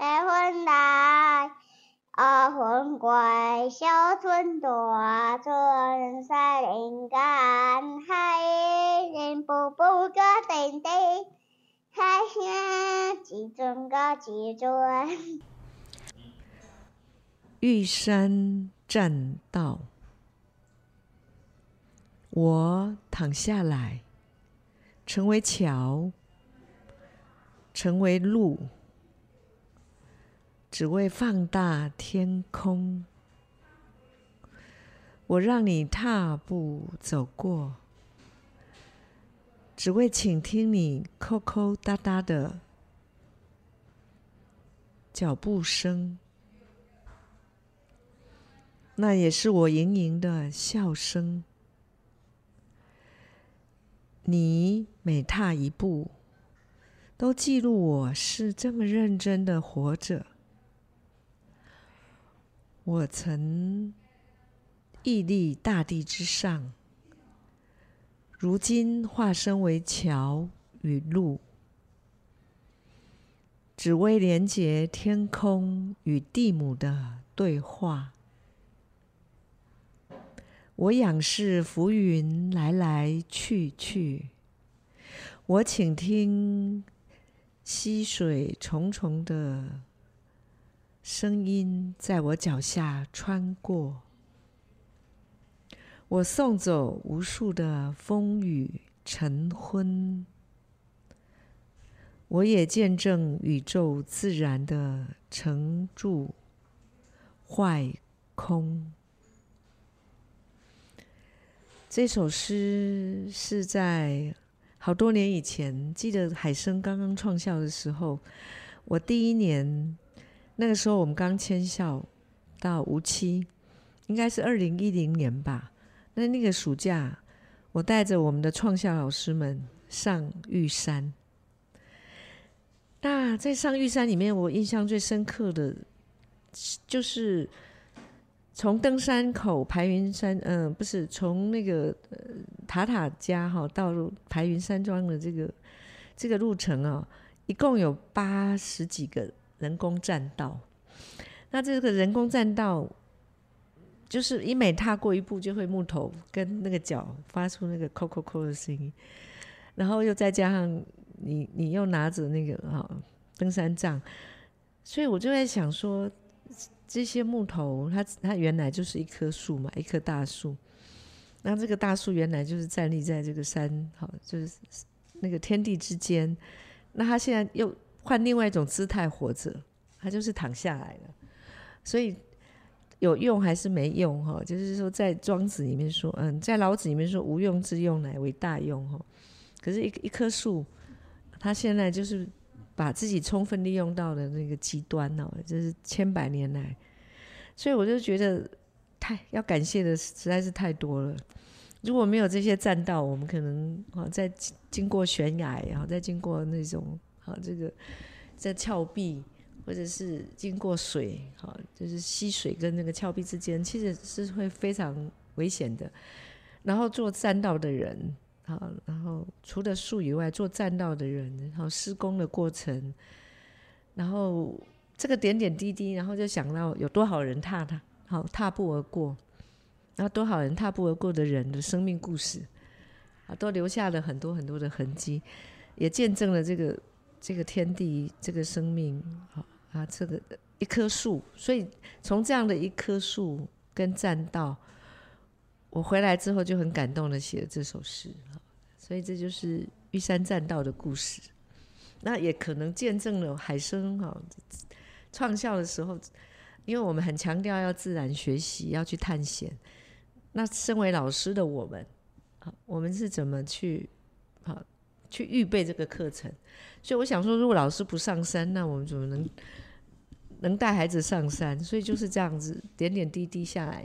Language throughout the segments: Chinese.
白云来，阿魂归，小村大村山林间，海人步步个叮叮，海声几阵个几阵。玉山栈道，我躺下来，成为桥，成为路，只为放大天空。我让你踏步走过，只为倾听你扣扣哒哒的脚步声。那也是我盈盈的笑声。你每踏一步，都记录我是这么认真的活着。我曾屹立大地之上，如今化身为桥与路，只为连接天空与地母的对话。我仰视浮云来来去去，我倾听溪水重重的声音在我脚下穿过。我送走无数的风雨晨昏，我也见证宇宙自然的成住坏空。这首诗是在好多年以前，记得海生刚刚创校的时候，我第一年，那个时候我们刚迁校到无锡，应该是二零一零年吧。那那个暑假，我带着我们的创校老师们上玉山。那在上玉山里面，我印象最深刻的，就是。从登山口排云山，嗯、呃，不是从那个呃塔塔家哈到排云山庄的这个这个路程啊，一共有八十几个人工栈道。那这个人工栈道，就是你每踏过一步，就会木头跟那个脚发出那个扣扣扣的声音，然后又再加上你你又拿着那个哈登山杖，所以我就在想说。这些木头，它它原来就是一棵树嘛，一棵大树。那这个大树原来就是站立在这个山，好，就是那个天地之间。那它现在又换另外一种姿态活着，他就是躺下来了。所以有用还是没用？哈，就是说在庄子里面说，嗯，在老子里面说，无用之用乃为大用。哈，可是一，一棵树，它现在就是。把自己充分利用到的那个极端哦，就是千百年来，所以我就觉得太要感谢的实在是太多了。如果没有这些栈道，我们可能啊在经过悬崖，然后再经过那种啊这个在峭壁，或者是经过水，哈，就是溪水跟那个峭壁之间，其实是会非常危险的。然后做栈道的人。好，然后除了树以外，做栈道的人，然后施工的过程，然后这个点点滴滴，然后就想到有多少人踏它，好踏步而过，然后多少人踏步而过的人的生命故事，啊，都留下了很多很多的痕迹，也见证了这个这个天地这个生命，好啊，这个一棵树，所以从这样的一棵树跟栈道。我回来之后就很感动的写了这首诗，所以这就是玉山栈道的故事。那也可能见证了海生哈创校的时候，因为我们很强调要自然学习，要去探险。那身为老师的我们，啊，我们是怎么去啊去预备这个课程？所以我想说，如果老师不上山，那我们怎么能能带孩子上山？所以就是这样子，点点滴滴下来。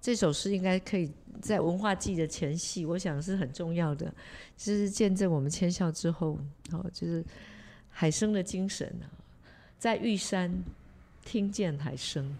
这首诗应该可以在文化祭的前夕，我想是很重要的，就是见证我们迁校之后，哦，就是海生的精神啊，在玉山听见海声。